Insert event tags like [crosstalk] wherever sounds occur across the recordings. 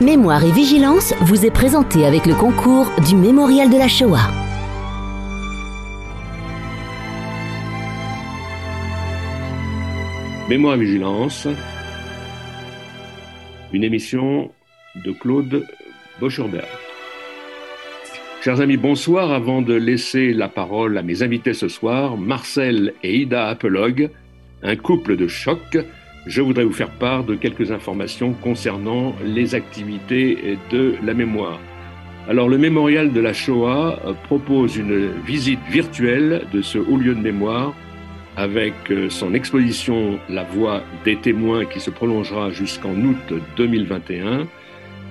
Mémoire et vigilance vous est présenté avec le concours du Mémorial de la Shoah. Mémoire et vigilance, une émission de Claude Boschurberg. Chers amis, bonsoir. Avant de laisser la parole à mes invités ce soir, Marcel et Ida Apolog, un couple de choc, je voudrais vous faire part de quelques informations concernant les activités de la mémoire. Alors, le mémorial de la Shoah propose une visite virtuelle de ce haut lieu de mémoire avec son exposition La Voix des témoins qui se prolongera jusqu'en août 2021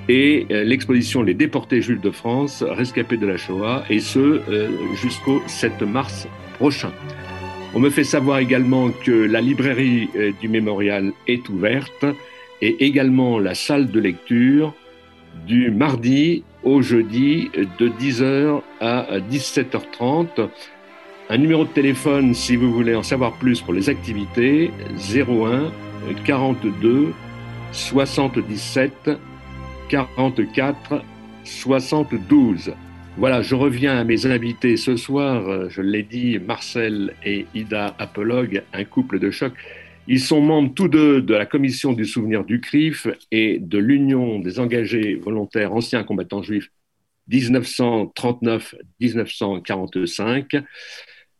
et l'exposition Les déportés juifs de France, rescapés de la Shoah, et ce jusqu'au 7 mars prochain. On me fait savoir également que la librairie euh, du mémorial est ouverte et également la salle de lecture du mardi au jeudi de 10h à 17h30. Un numéro de téléphone si vous voulez en savoir plus pour les activités 01 42 77 44 72. Voilà, je reviens à mes invités ce soir. Je l'ai dit, Marcel et Ida Apolog, un couple de choc. Ils sont membres tous deux de la commission du souvenir du CRIF et de l'Union des engagés volontaires anciens combattants juifs 1939-1945.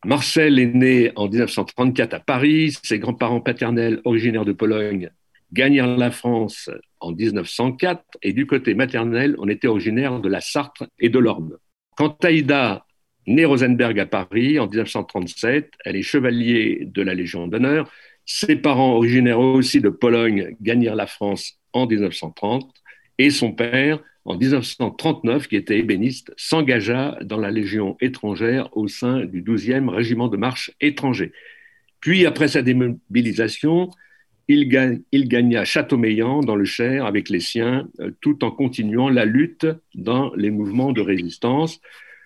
Marcel est né en 1934 à Paris. Ses grands-parents paternels, originaires de Pologne, gagnèrent la France en 1904 et du côté maternel, on était originaire de la Sarthe et de l'Orne. Quant à Ida, née Rosenberg à Paris en 1937, elle est chevalier de la Légion d'honneur. Ses parents, originaires aussi de Pologne, gagnèrent la France en 1930 et son père, en 1939, qui était ébéniste, s'engagea dans la Légion étrangère au sein du 12e régiment de marche étranger. Puis, après sa démobilisation, il, gagna Châteaumeillan dans le Cher avec les siens, euh, tout en continuant la lutte dans les mouvements de résistance.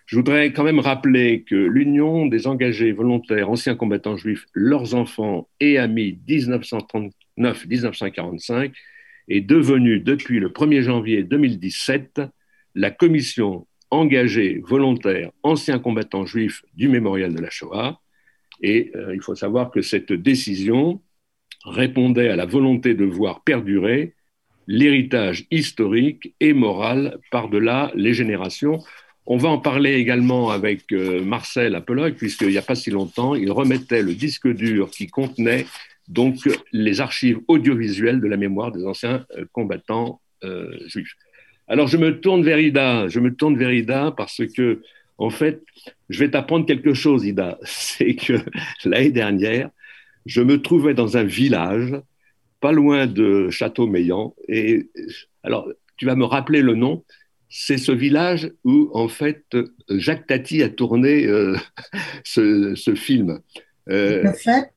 Je voudrais quand même rappeler que l'Union des engagés volontaires anciens combattants juifs, leurs enfants et amis 1939-1945 est devenue depuis le 1er janvier 2017 la commission engagée volontaires anciens combattants juifs du mémorial de la Shoah. Et euh, il faut savoir que cette décision répondait à la volonté de voir perdurer l'héritage historique et moral par-delà les générations. On va en parler également avec euh, Marcel Apolloc, puisqu'il n'y a pas si longtemps, il remettait le disque dur qui contenait donc les archives audiovisuelles de la mémoire des anciens euh, combattants euh, juifs. Alors je me tourne vers Ida, je me tourne vers Ida parce que, en fait, je vais t'apprendre quelque chose, Ida. [laughs] C'est que l'année dernière, je me trouvais dans un village, pas loin de Château-Meillan. Et alors, tu vas me rappeler le nom. C'est ce village où, en fait, Jacques Tati a tourné euh, [laughs] ce, film. Euh, de fête,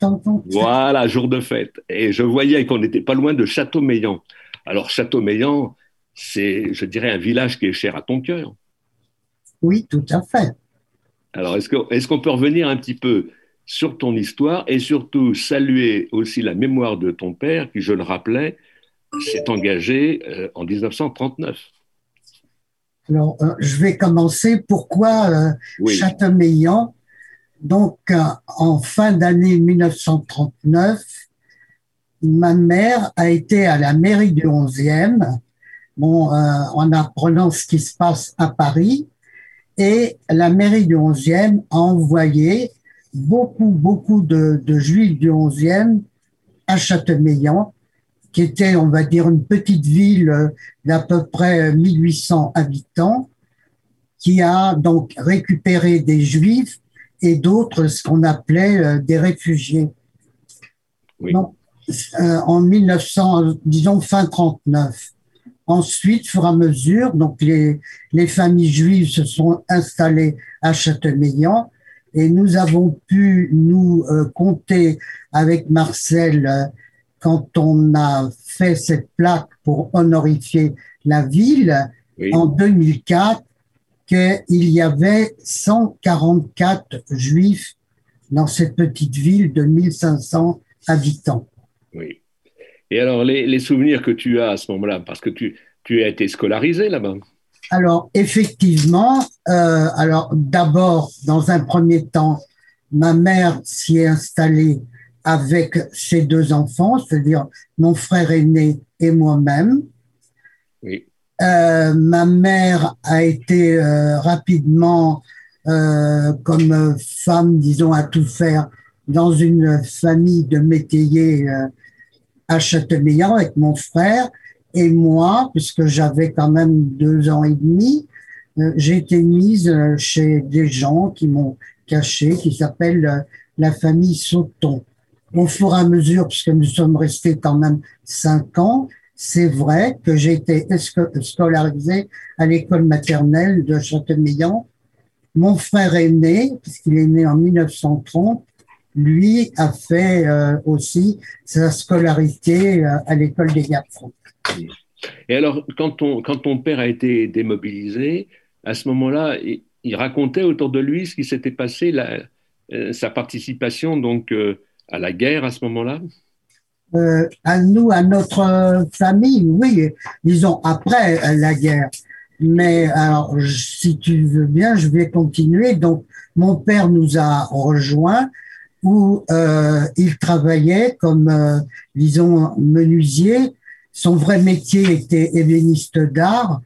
Voilà, jour de fête. Et je voyais qu'on n'était pas loin de Château-Meillan. Alors, Château-Meillan, c'est, je dirais, un village qui est cher à ton cœur. Oui, tout à fait. Alors, est-ce qu'on est qu'on peut revenir un petit peu sur ton histoire et surtout saluer aussi la mémoire de ton père qui, je le rappelais, s'est engagé euh, en 1939. Alors, euh, je vais commencer. Pourquoi euh, Donc, euh, en fin d'année 1939, ma mère a été à la mairie du 11e, bon, en apprenant ce qui se passe à Paris, et la mairie du 11e a envoyé beaucoup, beaucoup de, juifs du 11e à Châteaumeillan, qui était, on va dire, une petite ville d'à peu près 1800 habitants, qui a donc récupéré des juifs et d'autres, ce qu'on appelait euh, des réfugiés. Euh, en 1900, disons fin 39. Ensuite, fur et à mesure, donc les, les familles juives se sont installées à Châteaumeillan et nous avons pu nous euh, compter avec Marcel euh, quand on a fait cette plaque pour honorifier la ville en 2004 qu'il y avait 144 juifs dans cette petite ville de 1500 habitants. Oui. Et alors, les, souvenirs que tu as à ce moment-là, parce que tu, tu as été scolarisé là-bas. Alors, effectivement, euh, alors d'abord, dans un premier temps, ma mère s'y est installée avec ses deux enfants, c'est-à-dire mon frère aîné et moi-même. Oui. Euh, ma mère a été euh, rapidement, euh, comme femme, disons, à tout faire dans une famille de métayers à Châteaubriand avec mon frère et moi, puisque j'avais quand même deux ans et demi, euh, j'ai été mise chez des gens qui m'ont caché, qui s'appellent la famille Sauton. Au fur et à mesure, puisque nous sommes restés quand même cinq ans, c'est vrai que j'ai été scolarisé à l'école maternelle de Châteaubriand. Mon frère est né, puisqu'il est né en 1930, lui a fait euh, aussi sa scolarité euh, à l'école des garçons. Et alors, quand ton, quand ton père a été démobilisé, à ce moment-là, il, racontait autour de lui ce qui s'était passé, euh, sa participation donc à la guerre à ce moment-là? À nous, à notre famille, oui, disons après la guerre. Mais alors, si tu veux bien, je vais continuer. Donc, mon père nous a rejoints où euh, il travaillait comme, euh, disons, menuisier. Son vrai métier était ébéniste d'art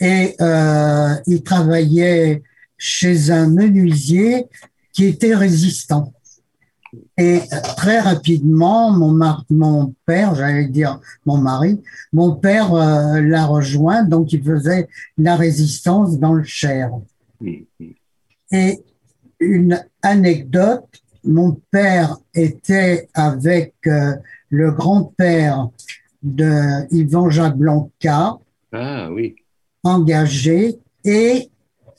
et euh, il travaillait chez un menuisier qui était résistant. Et très rapidement, mon, père, j'allais dire mon mari, mon père euh, l'a rejoint, donc il faisait la résistance dans le Cher. Et une anecdote, mon père était avec euh, le grand-père de Yvan Jablanca, ah, oui. engagé, et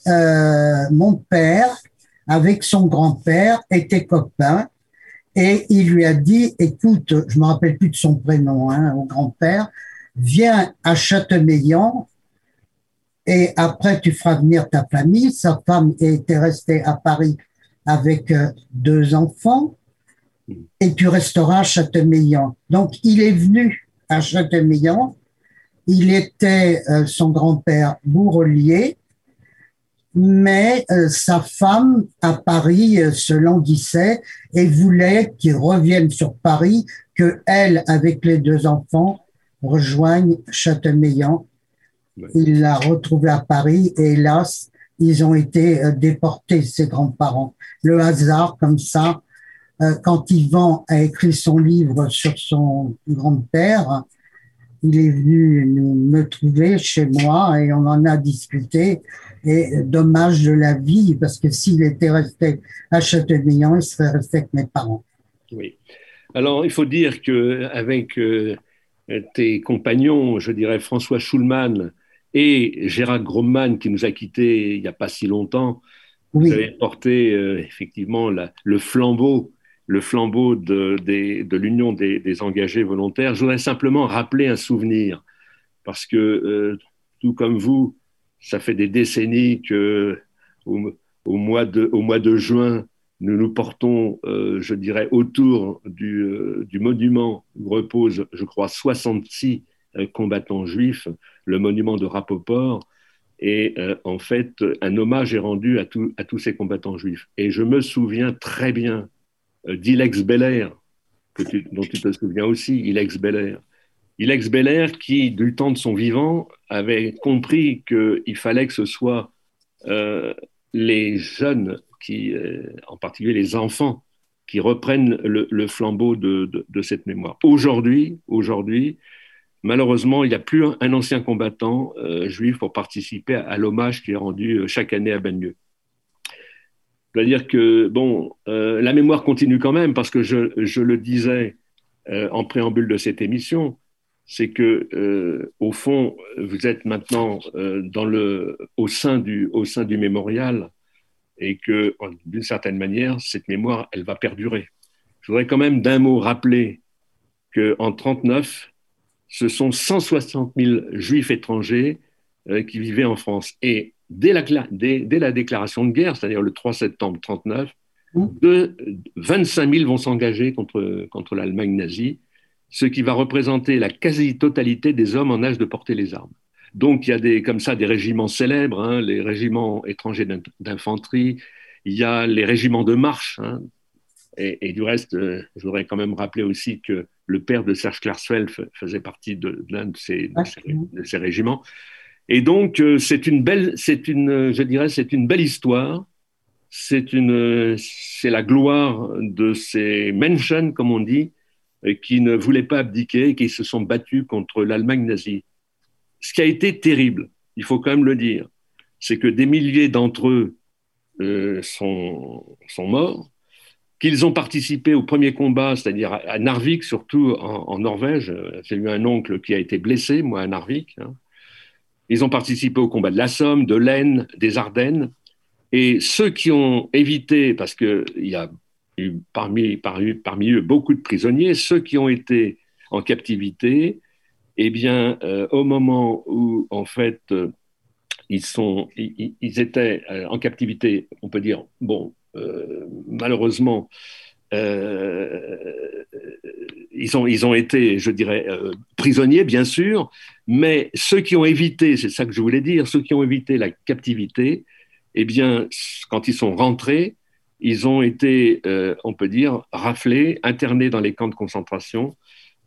euh, mon père, avec son grand-père, était copain, et il lui a dit, écoute, je me rappelle plus de son prénom, hein, au grand-père, viens à Châteauneillan, et après tu feras venir ta famille. Sa femme était restée à Paris avec euh, deux enfants et tu resteras à Châteaumeillan. Donc, il est venu à Châteaumeillan. Il était euh, son grand-père bourrelier, mais euh, sa femme à Paris se languissait et voulait qu'il revienne sur Paris, que elle, avec les deux enfants, rejoigne Châteaumeillan. Il l'a retrouvée à Paris et hélas, ils ont été déportés, ses grands-parents le hasard comme ça. Euh, quand Yvan a écrit son livre sur son grand-père, il est venu me trouver chez moi et on en a discuté. Et dommage de la vie, parce que s'il était resté à Châteaubriand, il serait resté avec mes parents. Oui. Alors, il faut dire qu'avec euh, tes compagnons, je dirais François Schulman et Gérard Gromman, qui nous a quittés il n'y a pas si longtemps, vous avez porté euh, effectivement le flambeau, le flambeau de, l'Union des, engagés volontaires. Je voudrais simplement rappeler un souvenir, parce que euh, tout comme vous, ça fait des décennies que au, mois, de, juin, nous nous portons, euh, je dirais, autour du, du, monument où reposent, je crois, 66 combattants juifs, le monument de Rapoport. Et euh, en fait, un hommage est rendu à, tous ces combattants juifs. Et je me souviens très bien euh, d'Ilex Beller, dont tu te souviens aussi, Ilex Beller. Ilex Beller qui, du temps de son vivant, avait compris qu'il fallait que ce soit euh, les jeunes, qui, en particulier les enfants, qui reprennent le, flambeau de, cette mémoire. Aujourd'hui, aujourd'hui, Malheureusement, il n'y a plus un, ancien combattant euh, juif pour participer à, l'hommage qui est rendu euh, chaque année à Bagneux. Je dois dire que bon, euh, la mémoire continue quand même parce que je, le disais en préambule de cette émission, c'est que au fond, vous êtes maintenant dans le, au sein du, au sein du mémorial et que d'une certaine manière, cette mémoire, elle va perdurer. Je voudrais quand même d'un mot rappeler qu'en 39, ce sont 160 000 juifs étrangers euh, qui vivaient en France. Et dès la, déclaration de guerre, c'est-à-dire le 3 septembre 1939, 25 000 vont s'engager contre, contre l'Allemagne nazie. ce qui va représenter la quasi-totalité des hommes en âge de porter les armes. Donc il y a des, comme ça des régiments célèbres, hein, les régiments étrangers d'infanterie, il y a les régiments de marche. Hein. et, du reste, euh, je voudrais quand même rappeler aussi que le père de Serge Klarsfeld faisait partie de, l'un de, ces, régiments. Et donc euh, c'est une belle, c'est une, je dirais, c'est une belle histoire. C'est une, c'est la gloire de ces Menschen, comme on dit, qui ne voulaient pas abdiquer et qui se sont battus contre l'Allemagne nazie. Ce qui a été terrible, il faut quand même le dire, c'est que des milliers d'entre eux euh, sont, sont morts, qu'ils ont participé au premier combat, c'est-à-dire à Narvik, surtout en, Norvège. J'ai eu un oncle qui a été blessé, moi, à Narvik. Hein. Ils ont participé au combat de la Somme, de l'Aisne, des Ardennes. Et ceux qui ont évité, parce qu'il y a parmi, parmi, eux beaucoup de prisonniers, ceux qui ont été en captivité, eh bien, euh, au moment où, en fait, euh, ils, étaient euh, en captivité, on peut dire, bon, malheureusement, ils ont été, je dirais, prisonniers, bien sûr, mais ceux qui ont évité, c'est ça que je voulais dire, ceux qui ont évité la captivité, eh bien, quand ils sont rentrés, ils ont été, euh, on peut dire, raflés, internés dans les camps de concentration.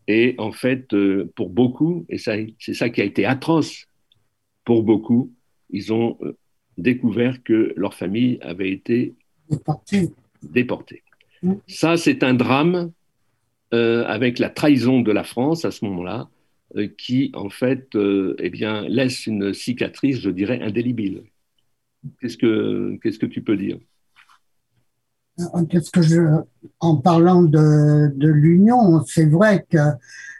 Et en fait, euh, pour beaucoup, et c'est ça qui a été atroce, pour beaucoup, ils ont euh, découvert que leur famille avait été déportée. Mmh. Ça, c'est un drame avec la trahison de la France à ce moment-là, qui en fait eh bien, laisse une cicatrice, je dirais, indélébile. Qu'est-ce que, qu'est-ce que tu peux dire? Qu'est-ce que je, en parlant de, de l'Union, c'est vrai que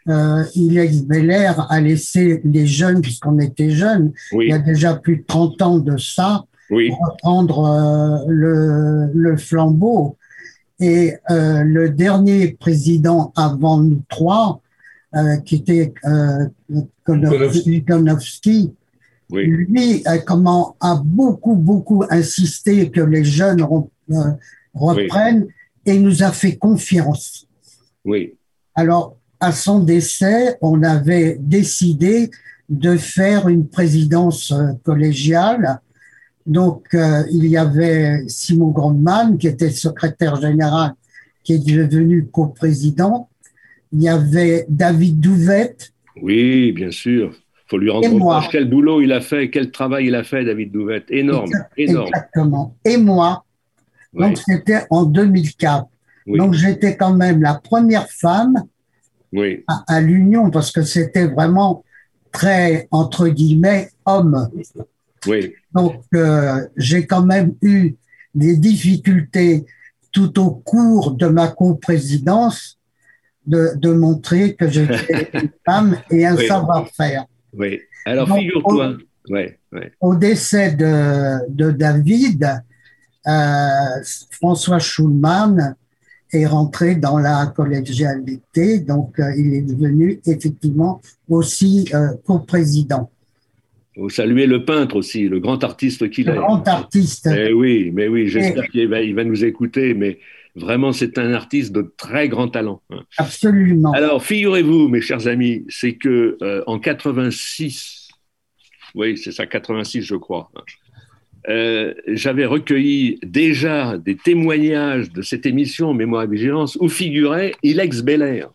euh, Ilex Belair a laissé les jeunes, puisqu'on était jeunes, il y a déjà plus de 30 ans de ça, reprendre euh, le, le, flambeau. Et euh, le dernier président avant nous trois, euh, qui était euh, Konowski, lui comment, a beaucoup, beaucoup insisté que les jeunes reprennent et nous a fait confiance. Oui. Alors, à son décès, on avait décidé de faire une présidence euh, collégiale. Donc, euh, il y avait Simon Grandman, qui était secrétaire général, qui est devenu coprésident. Il y avait David Douvette. Oui, bien sûr. Il faut lui rendre compte quel boulot il a fait, quel travail il a fait, David Douvette. Énorme, énorme. Exactement. Et moi, donc, c'était en 2004. Donc, j'étais quand même la première femme à, l'Union parce que c'était vraiment très, entre guillemets, homme. Donc, euh, j'ai quand même eu des difficultés tout au cours de ma coprésidence de, de montrer que j'étais [laughs] une femme et un savoir-faire. Oui. Alors, figure-toi. Au, au décès de, de David, euh, François Schulman est rentré dans la collégialité, donc euh, il est devenu effectivement aussi euh, co-président. Vous saluez le peintre aussi, le grand artiste qu'il est. Le grand artiste. Eh oui, mais oui, j'espère qu'il va, il va nous écouter, mais vraiment, c'est un artiste de très grand talent. Hein. Absolument. Alors, figurez-vous, mes chers amis, c'est que en 86, oui, c'est ça, 86, je crois. Hein, euh, j'avais recueilli déjà des témoignages de cette émission Mémoire et Vigilance où figurait Ilex Beller.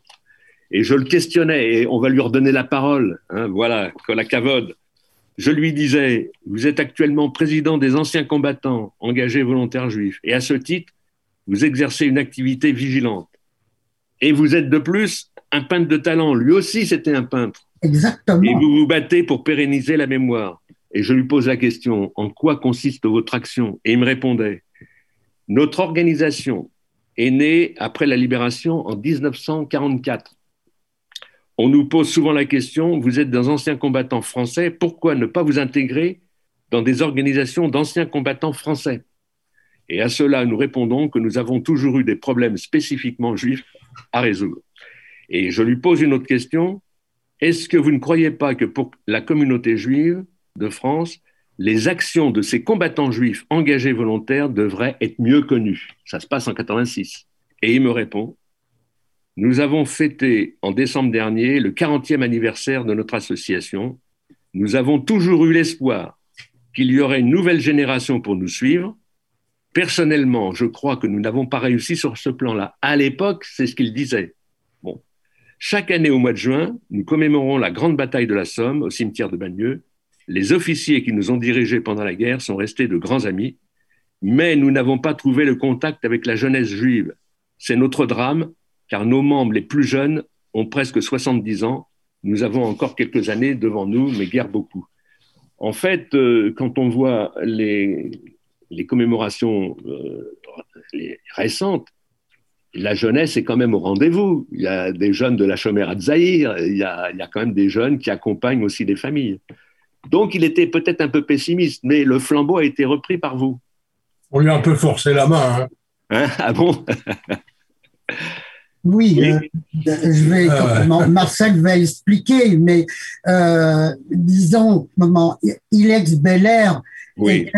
Et je le questionnais, et on va lui redonner la parole. Hein, voilà, la cavode. Je lui disais, vous êtes actuellement président des anciens combattants engagés volontaires juifs, et à ce titre, vous exercez une activité vigilante. Et vous êtes de plus un peintre de talent. Lui aussi, c'était un peintre. Exactement. Et vous vous battez pour pérenniser la mémoire. Et je lui pose la question, en quoi consiste votre action? Et il me répondait, notre organisation est née après la libération en 1944. On nous pose souvent la question, vous êtes des anciens combattants français, pourquoi ne pas vous intégrer dans des organisations d'anciens combattants français? Et à cela, nous répondons que nous avons toujours eu des problèmes spécifiquement juifs à résoudre. Et je lui pose une autre question, est-ce que vous ne croyez pas que pour la communauté juive, de France, les actions de ces combattants juifs engagés volontaires devraient être mieux connues? Ça se passe en 86. Et il me répond, nous avons fêté en décembre dernier le 40e anniversaire de notre association. Nous avons toujours eu l'espoir qu'il y aurait une nouvelle génération pour nous suivre. Personnellement, je crois que nous n'avons pas réussi sur ce plan-là. À l'époque, c'est ce qu'il disait. Bon. Chaque année au mois de juin, nous commémorons la grande bataille de la Somme au cimetière de Bagneux. Les officiers qui nous ont dirigés pendant la guerre sont restés de grands amis, mais nous n'avons pas trouvé le contact avec la jeunesse juive. C'est notre drame, car nos membres les plus jeunes ont presque 70 ans. Nous avons encore quelques années devant nous, mais guère beaucoup. En fait, euh, quand on voit les, commémorations euh, récentes, la jeunesse est quand même au rendez-vous. Il y a des jeunes de la chômère à Zahir, il y, a, quand même des jeunes qui accompagnent aussi des familles. Donc il était peut-être un peu pessimiste, mais le flambeau a été repris par vous. On lui a un peu forcé la main. Hein. hein? Ah bon? [laughs] Oui, euh, je vais, ah Marcel va expliquer, mais euh, disons, moment, Ilex Belair était,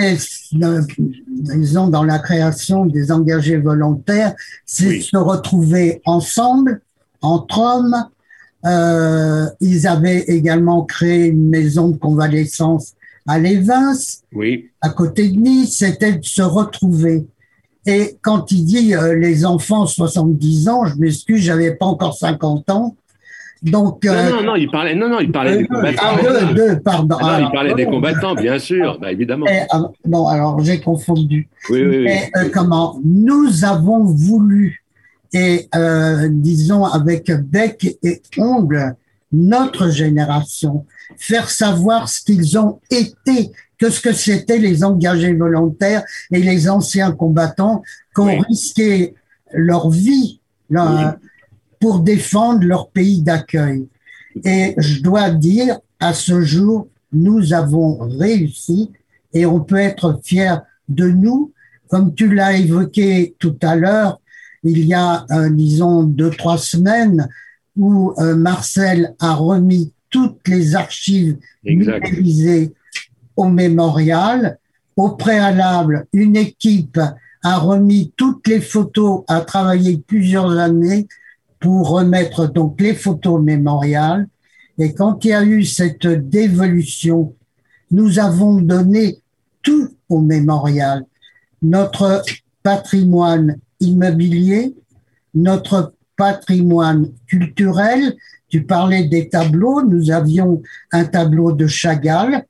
euh, disons, dans la création des engagés volontaires, c'est se retrouver ensemble, entre hommes. Euh, ils avaient également créé une maison de convalescence à Lévins, oui. à côté de Nice, c'était de se retrouver. Et quand il dit euh, les enfants 70 ans, je m'excuse, j'avais pas encore 50 ans. Donc, non, euh, non, non, il parlait, non, non, il parlait des combattants. Ah, deux, pardon. Ah, non, il parlait des combattants, bien sûr, bah, évidemment. Ah, bon, alors j'ai confondu. Oui, oui, oui. Euh, comment Nous avons voulu, et disons avec bec et ongle, notre génération, faire savoir ce qu'ils ont été que ce que c'était les engagés volontaires et les anciens combattants qui ont risqué leur vie pour défendre leur pays d'accueil. Et je dois dire, à ce jour, nous avons réussi et on peut être fier de nous. Comme tu l'as évoqué tout à l'heure, il y a, euh, disons, deux, trois semaines, où euh, Marcel a remis toutes les archives numérisées au mémorial. Au préalable, une équipe a remis toutes les photos, a travaillé plusieurs années pour remettre donc les photos au mémorial. Et quand il y a eu cette dévolution, nous avons donné tout au mémorial. Notre patrimoine immobilier, notre patrimoine culturel. Tu parlais des tableaux. Nous avions un tableau de Chagall,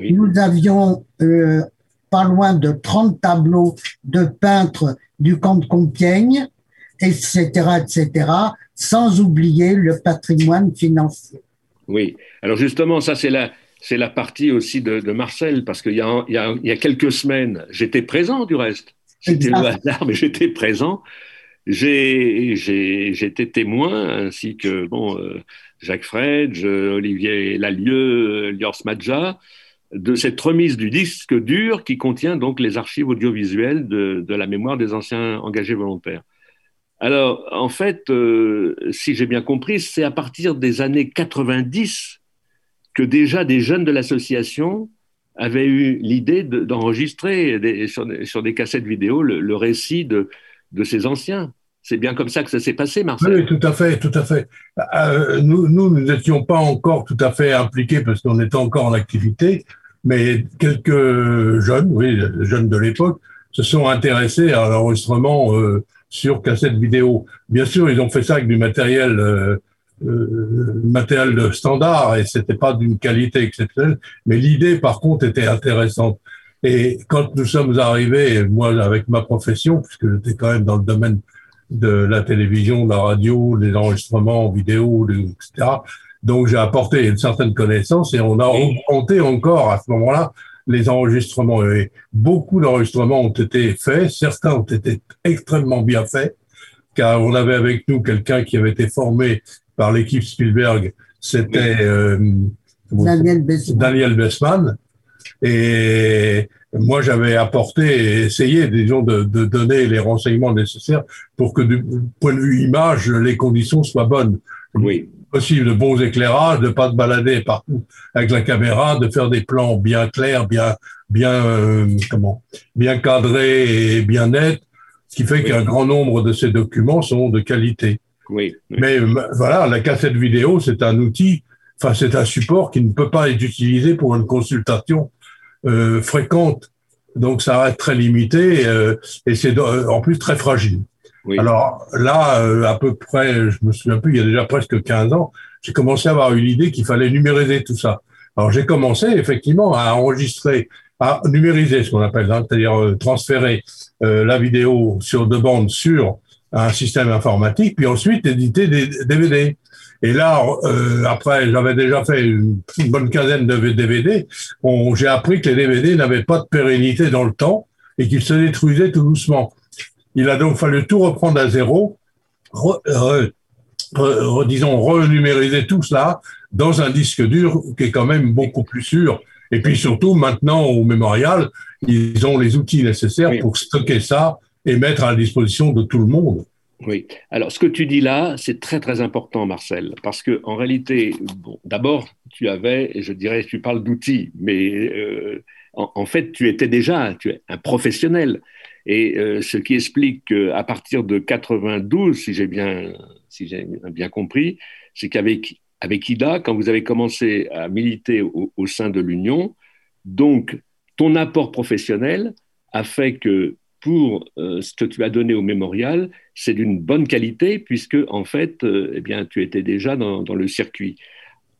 nous avions euh, pas loin de 30 tableaux de peintres du camp de Compiègne, etc., etc., sans oublier le patrimoine financier. Oui, alors justement, ça c'est la, c'est la partie aussi de, Marcel, parce qu'il y, y, y a, quelques semaines, j'étais présent du reste. C'était le hasard, mais j'étais présent. J'étais témoin, ainsi que bon, euh, Jacques Fredge, Olivier Lalieu, Liors Madja, de cette remise du disque dur qui contient donc les archives audiovisuelles de, la mémoire des anciens engagés volontaires. Alors, en fait, euh, si j'ai bien compris, c'est à partir des années 90 que déjà des jeunes de l'association avaient eu l'idée d'enregistrer sur, des cassettes vidéo le, récit de, ces anciens. C'est bien comme ça que ça s'est passé, Marcel. Oui, tout à fait, tout à fait. Euh, nous, nous n'étions pas encore tout à fait impliqués parce qu'on était encore en activité, mais quelques jeunes, oui, jeunes de l'époque, se sont intéressés à l'enregistrement euh, sur cassette vidéo. Bien sûr, ils ont fait ça avec du matériel, euh, euh matériel standard et c'était pas d'une qualité exceptionnelle, mais l'idée, par contre, était intéressante. Et quand nous sommes arrivés, moi, avec ma profession, puisque j'étais quand même dans le domaine de la télévision, de la radio, des enregistrements vidéo, etc. Donc j'ai apporté une certaine connaissance et on a augmenté encore à ce moment-là les enregistrements. Et beaucoup d'enregistrements ont été faits, certains ont été extrêmement bien faits, car on avait avec nous quelqu'un qui avait été formé par l'équipe Spielberg, c'était euh, Daniel Bessman. Et moi, j'avais apporté et essayé, disons, de, de, donner les renseignements nécessaires pour que, du point de vue image, les conditions soient bonnes. Oui possible de bons éclairages, de pas se balader partout avec la caméra, de faire des plans bien clairs, bien bien euh, comment bien cadrés et bien nets, ce qui fait qu'un grand nombre de ces documents sont de qualité. Oui, Mais voilà, la cassette vidéo, c'est un outil, enfin, c'est un support qui ne peut pas être utilisé pour une consultation euh, fréquente. Donc, ça reste très limité euh, et c'est en plus très fragile. Alors là, euh, à peu près, je me souviens plus, il y a déjà presque 15 ans, j'ai commencé à avoir une idée qu'il fallait numériser tout ça. Alors j'ai commencé effectivement à enregistrer, à numériser ce qu'on appelle, hein, c'est-à-dire euh, transférer euh, la vidéo sur deux bandes sur un système informatique, puis ensuite éditer des DVD. Et là, euh, après, j'avais déjà fait une, bonne quinzaine de DVD. J'ai appris que les DVD n'avaient pas de pérennité dans le temps et qu'ils se détruisaient tout doucement. Il a donc fallu tout reprendre à zéro, disons, renumériser tout cela dans un disque dur qui est quand même beaucoup plus sûr. Et puis surtout, maintenant, au mémorial, ils ont les outils nécessaires pour stocker ça et mettre à la disposition de tout le monde. Oui. Alors, ce que tu dis là, c'est très très important, Marcel, parce que en réalité, bon, d'abord, tu avais, je dirais, tu parles d'outils, mais euh, en, fait, tu étais déjà, tu es un professionnel. Et euh, ce qui explique qu'à partir de 92, si j'ai bien, compris, c'est qu'avec avec Ida, quand vous avez commencé à militer au, sein de l'Union, donc ton apport professionnel a fait que pour euh, ce que tu as donné au mémorial, c'est d'une bonne qualité puisque en fait, euh, eh bien, tu étais déjà dans, le circuit.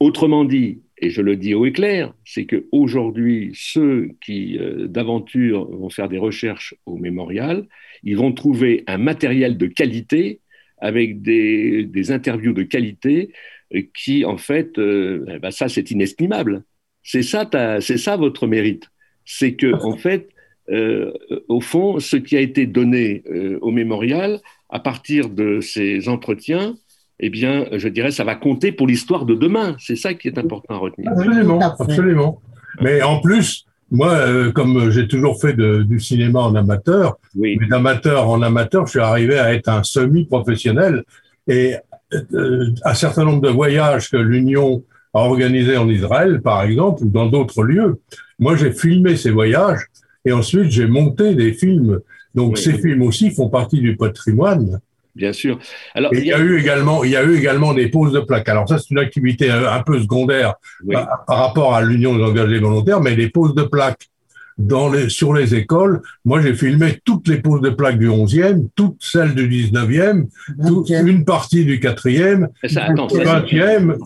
Autrement dit, et je le dis haut et clair, c'est qu'aujourd'hui, ceux qui euh, d'aventure vont faire des recherches au mémorial, ils vont trouver un matériel de qualité avec des, interviews de qualité qui, en fait, euh, eh ben, ça, c'est inestimable. C'est ça, c'est ça votre mérite. C'est que, en fait, euh, au fond, ce qui a été donné euh, au mémorial, à partir de ces entretiens, eh bien, je dirais, ça va compter pour l'histoire de demain. C'est ça qui est important à retenir. Absolument, absolument. Mais en plus, moi, comme j'ai toujours fait du cinéma en amateur, mais d'amateur en amateur, je suis arrivé à être un semi-professionnel. Et euh, un certain nombre de voyages que l'Union a organisés en Israël, par exemple, ou dans d'autres lieux. Moi, j'ai filmé ces voyages et ensuite j'ai monté des films. Donc, ces films aussi font partie du patrimoine. Bien sûr. Alors, il y a eu également, il y a eu également des poses de plaques. Alors ça, c'est une activité un, peu secondaire par, par, rapport à l'Union des engagés volontaires, mais les poses de plaques dans les, sur les écoles. Moi, j'ai filmé toutes les poses de plaques du 11e, toutes celles du 19e, une partie du 4e, 20e,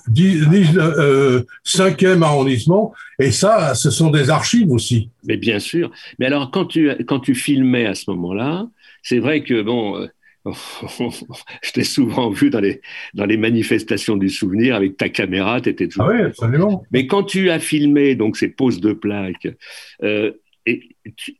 5e arrondissement. Et ça, ce sont des archives aussi. Mais bien sûr. Mais alors, quand tu, quand tu filmais à ce moment-là, c'est vrai que, bon, euh, [laughs] je t'ai souvent vu dans les, dans les manifestations du souvenir avec ta caméra, tu étais toujours. Ah oui, absolument. Mais quand tu as filmé donc ces poses de plaques, euh, il,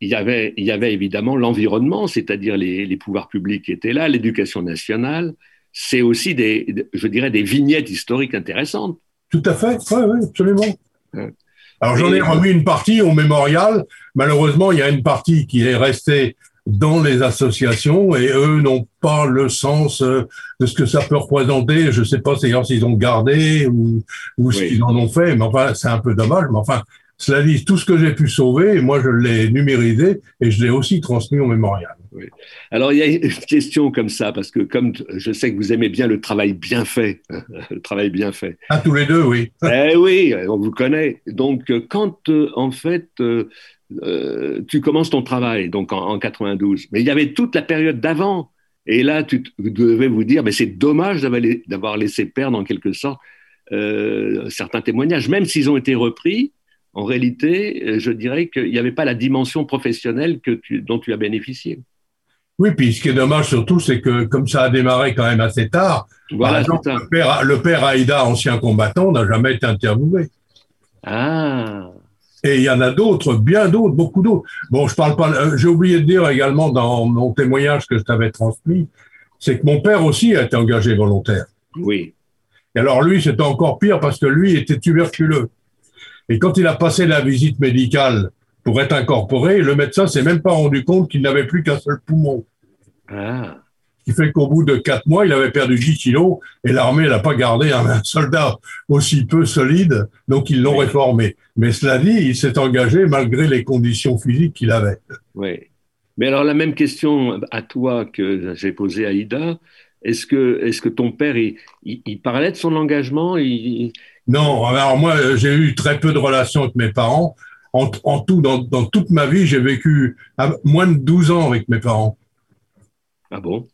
y avait, il y avait évidemment l'environnement, c'est-à-dire les, les, pouvoirs publics qui étaient là, l'éducation nationale. C'est aussi des, je dirais, des vignettes historiques intéressantes. Tout à fait, oui, oui, absolument. Alors j'en ai remis une partie au mémorial. Malheureusement, il y a une partie qui est restée dans les associations et eux n'ont pas le sens euh, de ce que ça peut représenter. Je sais pas s'ils ont gardé ou, ou ce qu'ils en ont fait, mais enfin c'est un peu dommage. Mais enfin, cela dit, tout ce que j'ai pu sauver, moi je l'ai numérisé et je l'ai aussi transmis au mémorial. Oui. Alors il y a une question comme ça, parce que comme je sais que vous aimez bien le travail bien fait, [laughs] le travail bien fait. Ah, tous les deux, oui. eh oui, on vous connaît. Donc quand euh, en fait euh, tu commences ton travail, donc en, 92. Mais il y avait toute la période d'avant. Et là, tu, devez vous dire, mais c'est dommage d'avoir laissé perdre en quelque sorte euh, certains témoignages, même s'ils ont été repris. En réalité, euh, je dirais qu'il n'y avait pas la dimension professionnelle que dont tu as bénéficié. Oui, puis ce qui est dommage surtout, c'est que comme ça a démarré quand même assez tard, voilà, le, père, le père Aïda, ancien combattant, n'a jamais été interviewé. Ah, et il y en a d'autres, bien d'autres, beaucoup d'autres. Bon, je parle pas. Euh, j'ai oublié de dire également dans mon témoignage que je t'avais transmis, c'est que mon père aussi a été engagé volontaire. Oui. Et alors lui, c'était encore pire parce que lui était tuberculeux. Et quand il a passé la visite médicale pour être incorporé, le médecin s'est même pas rendu compte qu'il n'avait plus qu'un seul poumon. Ah qui fait qu'au bout de quatre mois, il avait perdu 10 kilos et l'armée n'a pas gardé un, soldat aussi peu solide, donc ils l'ont réformé. Mais cela dit, il s'est engagé malgré les conditions physiques qu'il avait. Oui. Mais alors la même question à toi que j'ai posée à Ida, est-ce que, est que ton père, il, il, parlait de son engagement? Non, alors moi, j'ai eu très peu de relations avec mes parents. En, en tout, dans, dans, toute ma vie, j'ai vécu moins de 12 ans avec mes parents. Ah bon?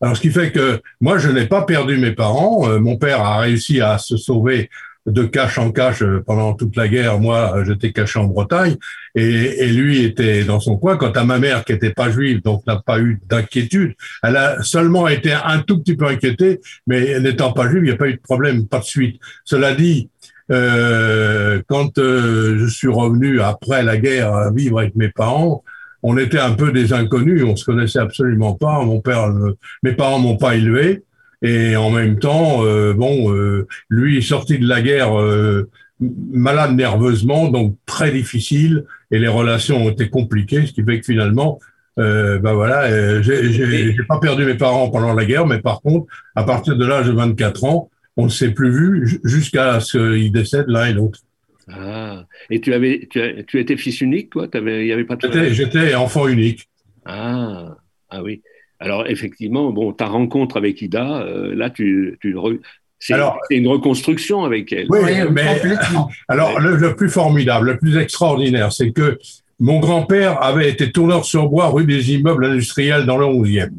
Alors, ce qui fait que moi, je n'ai pas perdu mes parents. Euh, mon père a réussi à se sauver de cache en cache euh, pendant toute la guerre. Moi, euh, j'étais caché en Bretagne et, et, lui était dans son coin. Quant à ma mère, qui n'était pas juive, donc n'a pas eu d'inquiétude, elle a seulement été un tout petit peu inquiétée, mais n'étant pas juive, il n'y a pas eu de problème, pas de suite. Cela dit, euh, quand je suis revenu après la guerre à vivre avec mes parents, on était un peu des inconnus, on se connaissait absolument pas. Mon père, euh, mes parents m'ont pas élevé, et en même temps, euh, bon, euh, lui est sorti de la guerre malade nerveusement, donc très difficile, et les relations ont été compliquées, ce qui fait que finalement, euh, ben voilà, j'ai pas perdu mes parents pendant la guerre, mais par contre, à partir de l'âge de 24 ans, on ne s'est plus vu jusqu'à ce qu'ils décèdent l'un et l'autre. Ah, et tu avais, tu, tu étais fils unique, toi? Il y avait pas J'étais enfant unique. Ah, ah oui. Alors effectivement, bon, ta rencontre avec Ida, euh, là, tu, tu c'est une reconstruction avec elle. Oui, mais [laughs] alors le, le, plus formidable, le plus extraordinaire, c'est que mon grand-père avait été tourneur sur bois rue des immeubles industriels dans le 11e.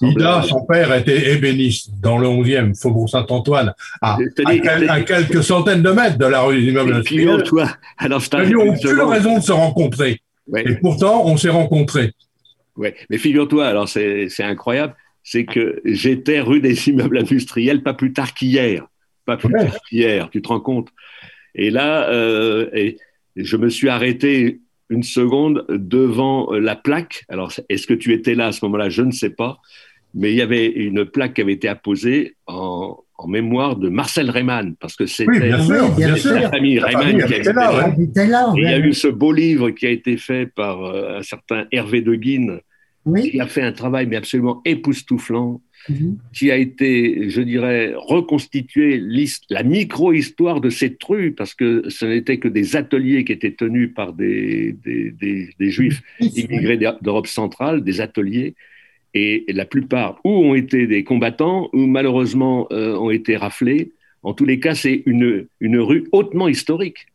Ida, son père, était ébéniste dans le 11e, Faubourg Saint-Antoine, à, à, quelques centaines de mètres de la rue des immeubles industriels. Alors Ils n'ont plus raison de se rencontrer. Et pourtant, on s'est rencontrés. Oui, mais figure-toi, alors c'est incroyable, c'est que j'étais rue des immeubles industriels pas plus tard qu'hier. Pas plus tard qu'hier, tu te rends compte Et là, euh, et je me suis arrêté une seconde devant la plaque. Alors, est-ce que tu étais là à ce moment-là? Je ne sais pas. Mais il y avait une plaque qui avait été apposée en, en mémoire de Marcel Reymann, parce que c'était la famille Reymann qui était là. il y a eu ce beau livre qui a été fait par euh, un certain Hervé de Guine, qui a fait un travail mais absolument époustouflant, mhm. qui a été, je dirais, reconstitué la micro-histoire de cette rue, parce que ce n'était que des ateliers qui étaient tenus par des, des, des juifs immigrés d'Europe centrale, des ateliers, et la plupart ou ont été des combattants ou malheureusement euh, ont été raflés. En tous les cas, c'est une, une rue hautement historique.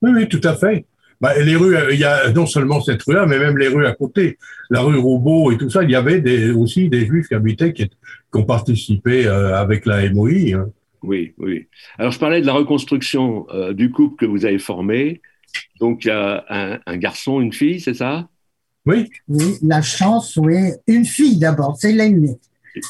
Oui, oui, tout à fait. Bah, les rues, il y a non seulement cette rue-là, mais même les rues à côté, la rue Roubaud et tout ça, il y avait des, aussi des juifs qui habitaient, qui, ont participé euh, avec la MOI. Hein. Oui, oui. Alors, je parlais de la reconstruction euh, du couple que vous avez formé. Donc, il y a un, un garçon, une fille, c'est ça? Oui. Oui, la chance, oui. Une fille d'abord, c'est l'aînée.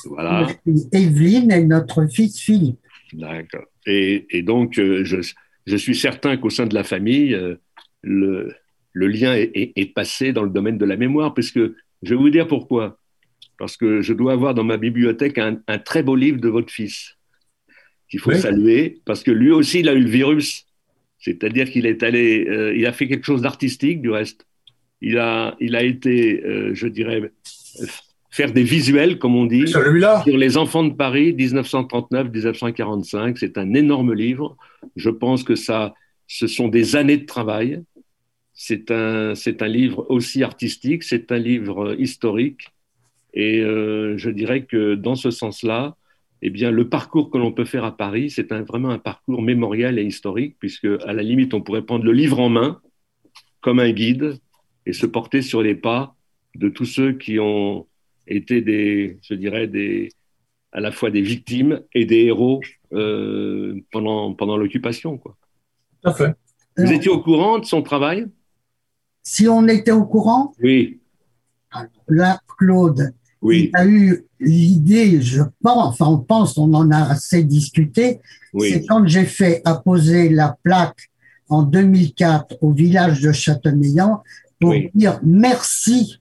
Voilà. Evelyne et notre fils Philippe. D'accord. Et, et, donc, euh, je, je, suis certain qu'au sein de la famille, euh, le, le lien est, est, passé dans le domaine de la mémoire, parce que je vais vous dire pourquoi. Parce que je dois avoir dans ma bibliothèque un, un très beau livre de votre fils qu'il faut saluer, parce que lui aussi, il a eu le virus. C'est-à-dire qu'il est allé, euh, il a fait quelque chose d'artistique du reste. Il a, il a été, euh, je dirais, faire des visuels, comme on dit, sur les enfants de Paris, 1939-1945. C'est un énorme livre. Je pense que ça, ce sont des années de travail. C'est un, c'est un livre aussi artistique, c'est un livre historique. Et euh, je dirais que dans ce sens-là, eh bien, le parcours que l'on peut faire à Paris, c'est un, vraiment un parcours mémorial et historique, puisque à la limite, on pourrait prendre le livre en main comme un guide et se porter sur les pas de tous ceux qui ont été des, je dirais, des, à la fois des victimes et des héros euh, pendant, pendant l'occupation. Quoi. Tout à fait. Vous étiez au courant de son travail? Si on était au courant Oui. Là, Claude, oui. il a eu l'idée, je pense, enfin on pense, on en a assez discuté, oui. c'est quand j'ai fait apposer la plaque en 2004 au village de Châteaumeillan, pour dire merci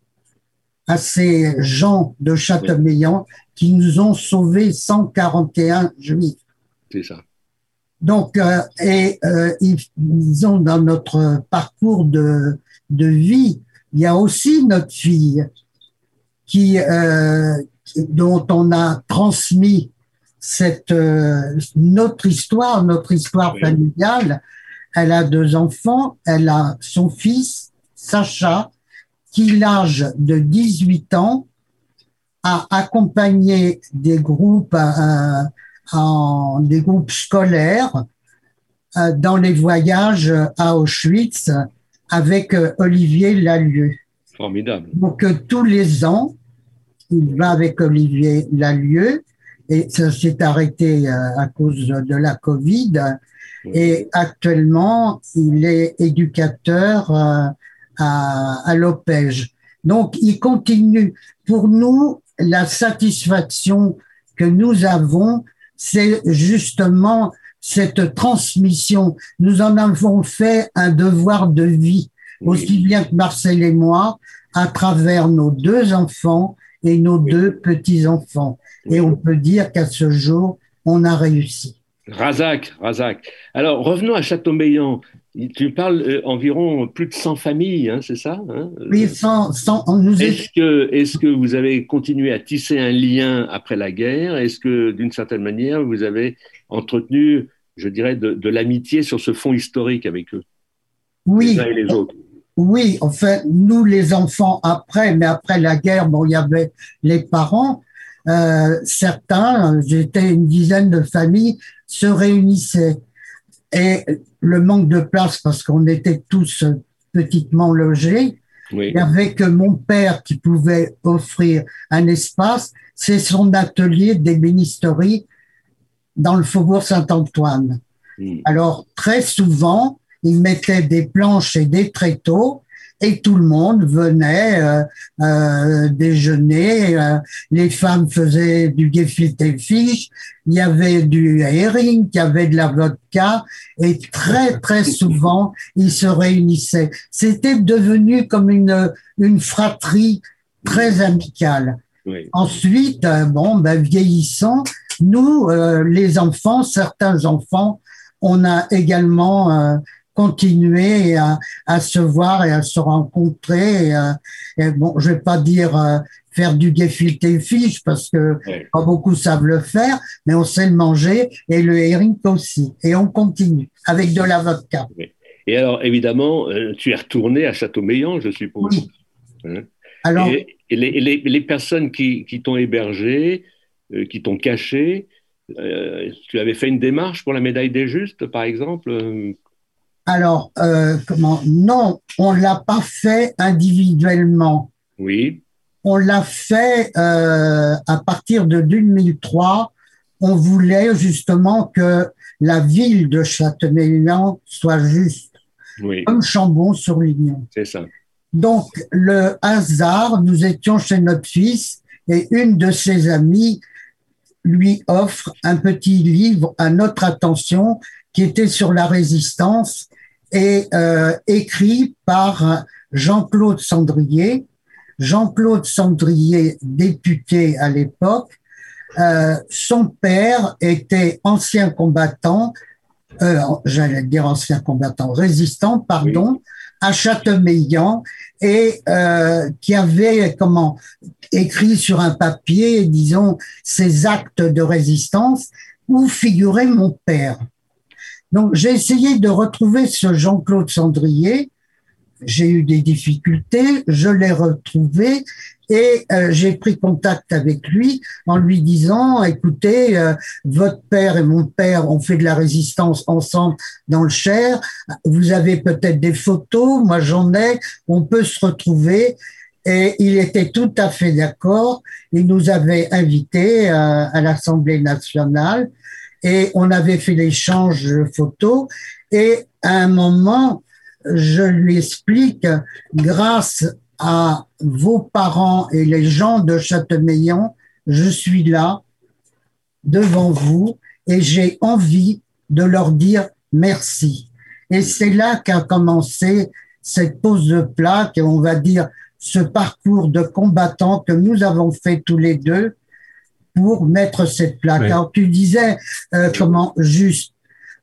à ces gens de Châteaumeillan qui nous ont sauvés 141 juifs. C'est ça. Donc, euh, et euh, ils ont dans notre parcours de, de vie, il y a aussi notre fille qui, euh, dont on a transmis cette euh, notre histoire, notre histoire familiale. Elle a deux enfants, elle a son fils Sacha, qui, l'âge de 18 ans, a accompagné des groupes, euh, en, des groupes scolaires euh, dans les voyages à Auschwitz avec euh, Olivier Lalieu. Formidable. Donc tous les ans, il va avec Olivier Lalieu et ça s'est arrêté à cause de la Covid. Et actuellement, il est éducateur à, à l'OPEJ. Donc, il continue. Pour nous, la satisfaction que nous avons, c'est justement cette transmission. Nous en avons fait un devoir de vie, aussi bien que Marcel et moi, à travers nos deux enfants et nos deux petits-enfants. Et on peut dire qu'à ce jour, on a réussi. Razak, Razak. Alors, revenons à Châteaumeillan. Tu parles euh, environ plus de 100 familles, hein, c'est ça hein Oui, 100. 100 nous est-ce, que, est-ce que vous avez continué à tisser un lien après la guerre? Est-ce que, d'une certaine manière, vous avez entretenu, je dirais, de, l'amitié sur ce fond historique avec eux? Oui. Les uns et les autres Oui, en fait, nous, les enfants, après, mais après la guerre, bon, il y avait les parents. Euh, certains, j'étais une dizaine de familles, se réunissaient et le manque de place parce qu'on était tous petitement logés. Il y avait que mon père qui pouvait offrir un espace, c'est son atelier d'ébénisterie dans le faubourg Saint-Antoine. Hmm. Alors très souvent, il mettait des planches et des tréteaux et tout le monde venait euh, euh, déjeuner. Euh, les femmes faisaient du gefilte fish, il y avait du herring, il y avait de la vodka, et très très souvent ils se réunissaient. C'était devenu comme une une fratrie très amicale. Ensuite, bon, ben, vieillissant, nous, les enfants, certains enfants, on a également continuer à, à, se voir et à se rencontrer. Et, bon, je vais pas dire euh, faire du gefilte fiche parce que pas beaucoup savent le faire, mais on sait le manger et le herring aussi. Et on continue avec de la vodka. Et alors, évidemment, euh, tu es retourné à Châteaumeillan, je suppose. Oui. Hein alors, et, les, les, les, personnes qui, qui t'ont hébergé, euh, qui t'ont caché, tu avais fait une démarche pour la médaille des justes, par exemple alors, euh, comment? Non, on l'a pas fait individuellement. Oui. On l'a fait euh, à partir de 2003. On voulait justement que la ville de Châteauneuf soit juste, oui. comme Chambon-sur-Lignon. C'est ça. Donc, le hasard, nous étions chez notre fils et une de ses amies lui offre un petit livre à notre attention qui était sur la résistance et euh, écrit par Jean-Claude Sandrier. Jean-Claude Sandrier, député à l'époque, euh, son père était ancien combattant, euh, j'allais dire ancien combattant, résistant, pardon, à Châteaumeillan et euh, qui avait comment écrit sur un papier, disons, ses actes de résistance où figurait mon père. Donc j'ai essayé de retrouver ce Jean-Claude Sandrier. J'ai eu des difficultés, je l'ai retrouvé et euh, j'ai pris contact avec lui en lui disant écoutez euh, votre père et mon père ont fait de la résistance ensemble dans le Cher. Vous avez peut-être des photos moi j'en ai on peut se retrouver. Et il était tout à fait d'accord. Il nous avait invités euh, à l'Assemblée nationale et on avait fait l'échange de photos et à un moment, je lui explique, grâce à vos parents et les gens de Châteaumeillan, je suis là devant vous et j'ai envie de leur dire merci. Et c'est là qu'a commencé cette pose de plaque on va dire ce parcours de combattant que nous avons fait tous les deux pour mettre cette plaque. Alors tu disais euh, comment juste,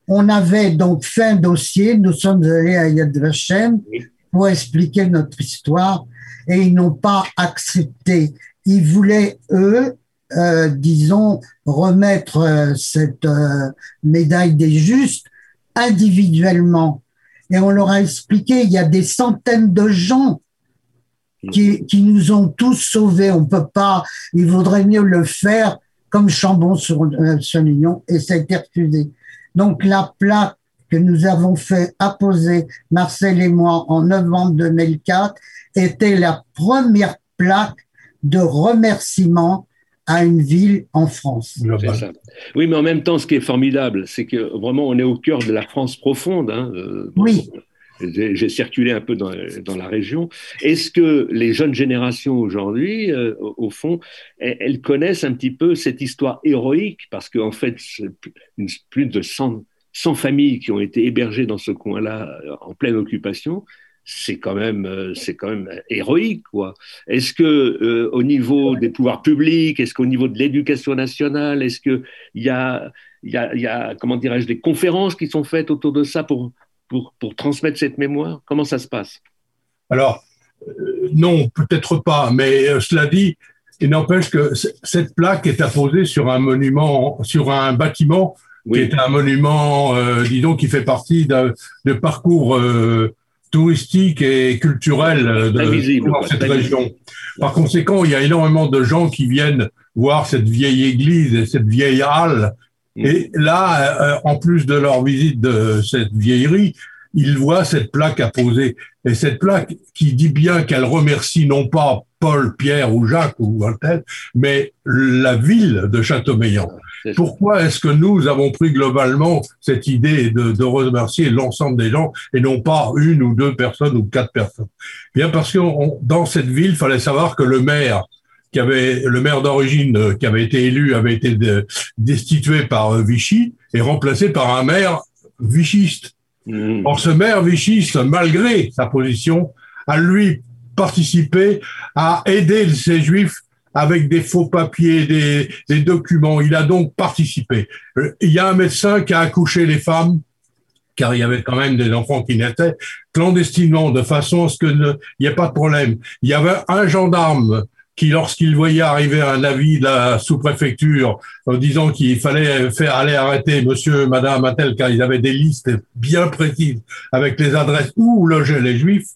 on avait donc fait un dossier, nous sommes allés à Yad Vashem pour expliquer notre histoire et ils n'ont pas accepté. Ils voulaient eux, euh, disons, remettre euh, cette euh, médaille des justes individuellement. Et on leur a expliqué, il y a des centaines de gens qui, qui nous ont tous sauvés. On peut pas, il vaudrait mieux le faire comme Chambon sur euh, et ça a été refusé. Donc la plaque que nous avons fait apposer, Marcel et moi, en novembre 2004, était la première plaque de remerciement à une ville en France. Oui, mais en même temps, ce qui est formidable, c'est que vraiment, on est au cœur de la France profonde. Hein, euh, oui. J'ai circulé un peu dans, dans la région. Est-ce que les jeunes générations aujourd'hui, euh, au fond, elles, connaissent un petit peu cette histoire héroïque? Parce qu'en fait, plus de 100, 100 familles qui ont été hébergées dans ce coin-là en pleine occupation c'est quand même euh, c'est quand même héroïque quoi. Est-ce que euh, au niveau des pouvoirs publics, est-ce qu'au niveau de l'éducation nationale, est-ce que il y a il y a, y a comment dirais-je des conférences qui sont faites autour de ça pour pour, pour transmettre cette mémoire Comment ça se passe? Alors euh, non, peut-être pas, mais cela dit, il n'empêche que cette plaque est apposée sur un monument, sur un bâtiment qui est un monument, disons, qui fait partie de, de parcours touristique et culturelle de, cette région. Par conséquent, il y a énormément de gens qui viennent voir cette vieille église et cette vieille halle. Et là, euh, en plus de leur visite de cette vieillerie, ils voient cette plaque apposée. Et cette plaque qui dit bien qu'elle remercie non pas Paul, Pierre ou Jacques ou Walter, mais la ville de Châteaumeillan. Pourquoi est-ce que nous avons pris globalement cette idée de, de remercier l'ensemble des gens et non pas une ou deux personnes ou quatre personnes? Bien parce que dans cette ville, il fallait savoir que le maire qui avait le maire d'origine euh, qui avait été élu avait été destitué par euh, Vichy et remplacé par un maire vichiste. Mmh. Or ce maire vichiste, malgré sa position, a lui participé à aider ces juifs avec des faux papiers, des, des, documents. Il a donc participé. Euh, il y a un médecin qui a accouché les femmes, car il y avait quand même des enfants qui naissaient, clandestinement, de façon à ce qu'il n'y ait pas de problème. Il y avait un gendarme qui, lorsqu'il voyait arriver un avis de la sous-préfecture en disant qu'il fallait faire aller arrêter monsieur, madame, Attel, car ils avaient des listes bien précises avec les adresses où logeaient les juifs,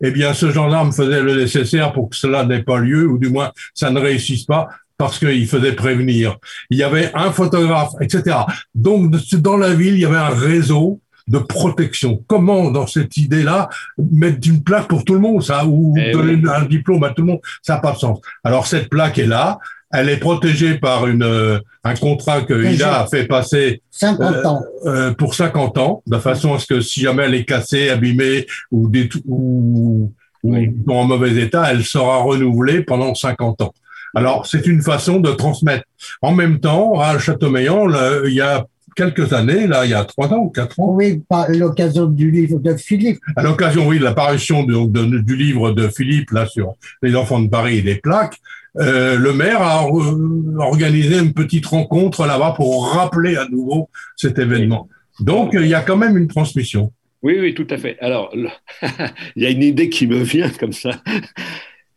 eh bien, ce gendarme faisait le nécessaire pour que cela n'ait pas lieu, ou du moins, ça ne réussisse pas, parce qu'il faisait prévenir. Il y avait un photographe, etc. Donc, dans la ville, il y avait un réseau de protection. Comment, dans cette idée-là, mettre une plaque pour tout le monde, ça, ou eh donner un diplôme à tout le monde, ça n'a pas de sens. Alors, cette plaque est là. Elle est protégée par une, euh, un contrat que Ida a fait passer 50 euh, ans. Euh, pour 50 ans, de façon à ce que si jamais elle est cassée, abîmée ou, des, ou, ou en mauvais état, elle sera renouvelée pendant 50 ans. Alors, c'est une façon de transmettre. En même temps, à Châteaumeillan, il y a quelques années, là, il y a trois ans ou quatre ans. Oui, à l'occasion du livre de Philippe. À l'occasion, oui, de l'apparition du livre de Philippe, là, sur les enfants de Paris et les plaques, euh, le maire a organisé une petite rencontre là-bas pour rappeler à nouveau cet événement. Donc, il y a quand même une transmission. Oui, oui, tout à fait. Alors, [laughs] il y a une idée qui me vient comme ça.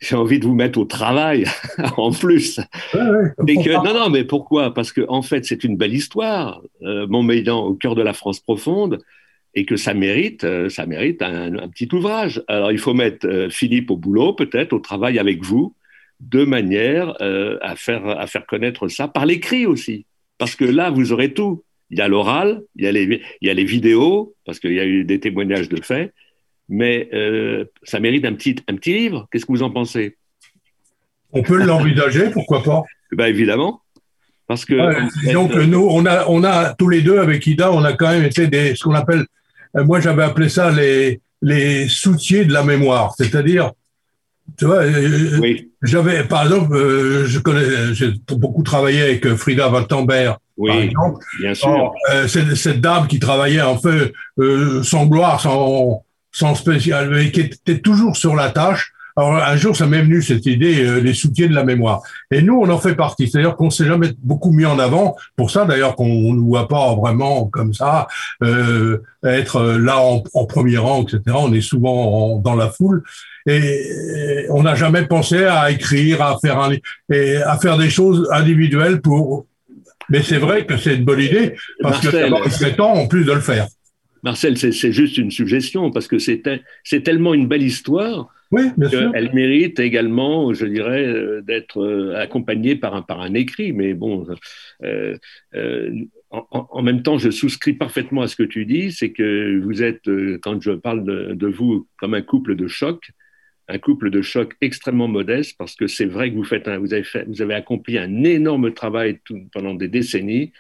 J'ai envie de vous mettre au travail [laughs] en plus. que, non, non, mais pourquoi? Parce que en fait, c'est une belle histoire, euh, Montmédan au cœur de la France profonde, et que ça mérite, euh, ça mérite un, petit ouvrage. Alors, il faut mettre euh, Philippe au boulot, peut-être au travail avec vous, de manière euh, à, faire, à faire connaître ça par l'écrit aussi. Parce que là, vous aurez tout. Il y a l'oral, il, y a les, il y a les vidéos, parce qu'il y a eu des témoignages de faits, mais euh, ça mérite un petit, un petit livre. Qu'est-ce que vous en pensez? On peut l'envisager, pourquoi pas ben, Évidemment. Parce que, donc, nous, on a, on a tous les deux, avec Ida, on a quand même été des, ce qu'on appelle, euh, moi j'avais appelé ça les, les soutiers de la mémoire, c'est-à-dire tu vois, euh, oui. j'avais, par exemple, euh, je connais, j'ai beaucoup travaillé avec Frida Waltenberg, oui, par exemple. Bien sûr. Euh, cette, cette, dame qui travaillait en fait euh, sans gloire, sans, sans spécial, mais qui était toujours sur la tâche. Alors un jour, ça m'est venu cette idée, euh, les soutiens de la mémoire. Et nous, on en fait partie. C'est-à-dire qu'on s'est jamais beaucoup mis en avant. Pour ça, d'ailleurs, qu'on ne voit pas vraiment comme ça euh, être là en, en, premier rang, etc. On est souvent dans la foule et on n'a jamais pensé à écrire, à faire un, et à faire des choses individuelles pour. Mais c'est vrai que c'est une bonne idée parce Marcel, que c'est temps en plus de le faire. Marcel, c'est juste une suggestion parce que c'est tellement une belle histoire Oui, bien sûr. Elle mérite également, je dirais, d'être accompagnée par un, par un écrit. Mais bon, en, même temps, je souscris parfaitement à ce que tu dis, c'est que vous êtes, quand je parle de, vous comme un couple de choc, un couple de choc extrêmement modeste, parce que c'est vrai que vous, faites vous, avez fait, vous avez accompli un énorme travail pendant des décennies,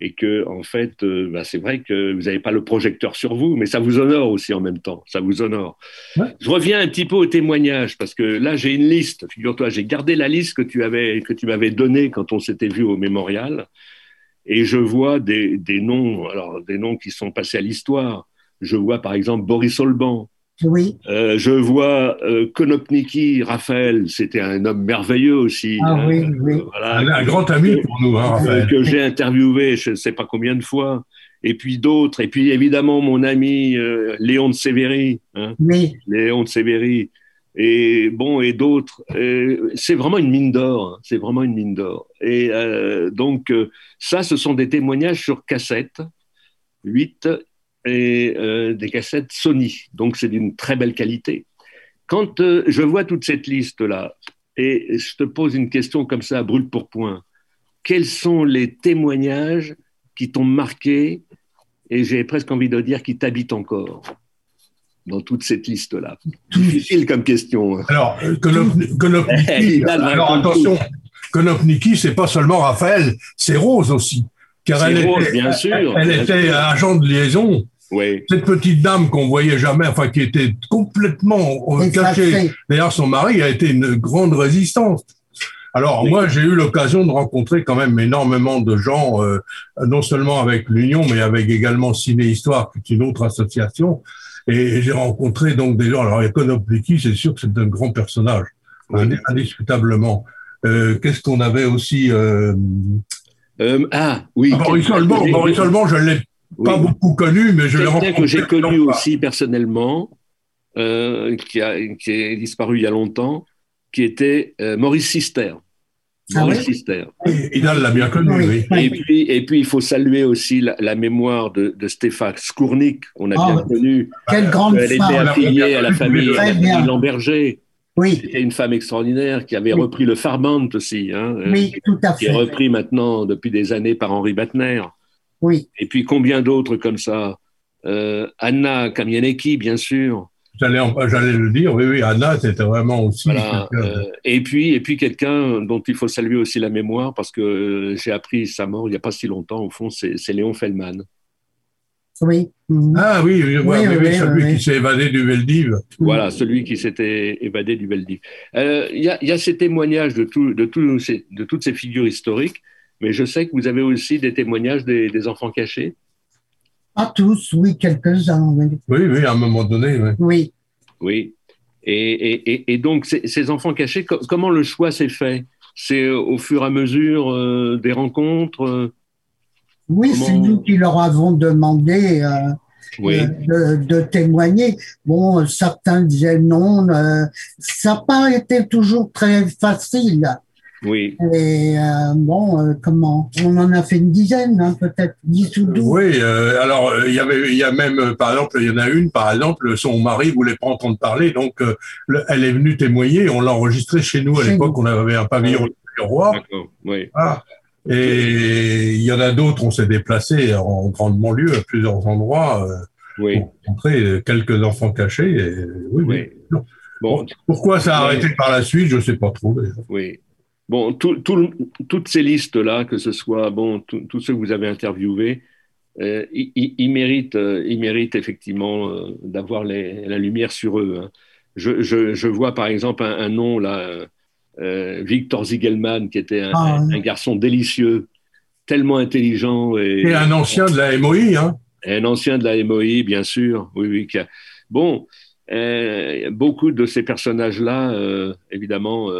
et que en fait, euh, bah, c'est vrai que vous n'avez pas le projecteur sur vous, mais ça vous honore aussi en même temps. Ça vous honore. Je reviens un petit peu au témoignage parce que là, j'ai une liste. Figure-toi, j'ai gardé la liste que tu avais que tu m'avais donnée quand on s'était vu au mémorial, et je vois des, des noms, alors des noms qui sont passés à l'histoire. Je vois par exemple Boris Olban, oui. Euh, je vois euh, Konopniki, Raphaël, c'était un homme merveilleux aussi. Ah, hein. oui, oui. un grand ami pour nous, hein, Raphaël. Que j'ai interviewé, je ne sais pas combien de fois. Et puis d'autres. Et puis évidemment, mon ami euh, Léon de Sévéry. Hein, oui. Léon de Sévéry. Et bon, et d'autres. C'est vraiment une mine d'or. Hein. c'est vraiment une mine d'or. Et donc, ça, ce sont des témoignages sur cassette. 8 et euh, des cassettes Sony. Donc c'est d'une très belle qualité. Quand euh, je vois toute cette liste-là, et je te pose une question comme ça, brûle pour point, quels sont les témoignages qui t'ont marqué et j'ai presque envie de dire qui t'habitent encore dans toute cette liste-là? Difficile comme question. Hein. Alors, euh, Konopniki, alors attention, Konopniki, c'est pas seulement Raphaël, c'est Rose aussi. Car elle, était, bien sûr, elle était agent de liaison cette petite dame qu'on voyait jamais, enfin qui était complètement cachée. D'ailleurs, son mari a été une grande résistance. Alors moi, j'ai eu l'occasion de rencontrer quand même énormément de gens, euh, non seulement avec l'Union, mais avec également Ciné Histoire, qui est une autre association. Et j'ai rencontré donc des gens. Alors Econopliki, c'est sûr que c'est un grand personnage, indiscutablement. Euh, Qu'est-ce qu'on avait aussi euh... Euh, ah oui. Ah, Boris Solban, Boris Solban, je l'ai pas beaucoup connu, mais je l'ai rencontré. que j'ai connu aussi personnellement, euh, qui, a, qui est disparu il y a longtemps, qui était euh, Maurice Sister. Ah Maurice Sister. Il l'a bien connu, oui. Et, puis, et puis, il faut saluer aussi la, mémoire de, de Stéphane Skournik, qu'on a bien oh, connu. Quelle grande Elle était affiliée à la famille, Lamberger. Oui. C'était une femme extraordinaire qui avait repris le Farband aussi. Hein, oui, tout à fait. Qui est repris maintenant depuis des années par Henri Batner. Oui. Et puis combien d'autres comme ça euh, Anna Kamianeki, bien sûr. J'allais, le dire, oui, oui, Anna, c'était vraiment aussi. Euh, et puis, et puis quelqu'un dont il faut saluer aussi la mémoire, parce que euh, j'ai appris sa mort il n'y a pas si longtemps, au fond, c'est, Léon Fellman. Oui. Ah oui, oui, oui, celui qui s'est évadé du Veldiv. Voilà, celui qui s'était évadé du Veldiv. Il y, a, y, a, ces témoignages de, tout, de, tout, de toutes ces figures historiques. Mais je sais que vous avez aussi des témoignages des, enfants cachés. Pas tous, oui, quelques-uns. Oui. oui, à un moment donné. Oui. Oui. oui. Et, et, donc, ces enfants cachés, comment le choix s'est fait? C'est au fur et à mesure euh, des rencontres euh, Oui, c'est nous qui leur avons demandé euh, de, de, témoigner. Bon, certains disaient non. ça n'a pas été toujours très facile. Oui. Et euh, bon, euh, comment? On en a fait une dizaine, hein, peut-être 10 ou 12. Oui, euh, alors il y avait, il y a même, par exemple, il y en a une, par exemple, son mari voulait pas entendre parler, donc elle est venue témoigner. On l'a enregistré chez nous à l'époque. On avait un pavillon du roi. Oui. Ah. Et il y en a d'autres. On s'est déplacé en grande banlieue à plusieurs endroits oui. pour rencontrer quelques enfants cachés. Et, oui, oui. Bon, Pourquoi ça a arrêté par la suite, je sais pas trop. Oui. Bon, toutes ces listes-là, que ce soit bon, tous ceux que vous avez interviewés, euh, ils, méritent, euh, ils méritent effectivement euh, d'avoir la lumière sur eux. Hein. Je, je, vois par exemple un, nom là, Victor Ziegelman, qui était un, ah, garçon délicieux, tellement intelligent. Et, et un ancien de la MOI, hein Un ancien de la MOI, bien sûr. Oui, oui. Qui a, bon, beaucoup de ces personnages-là, évidemment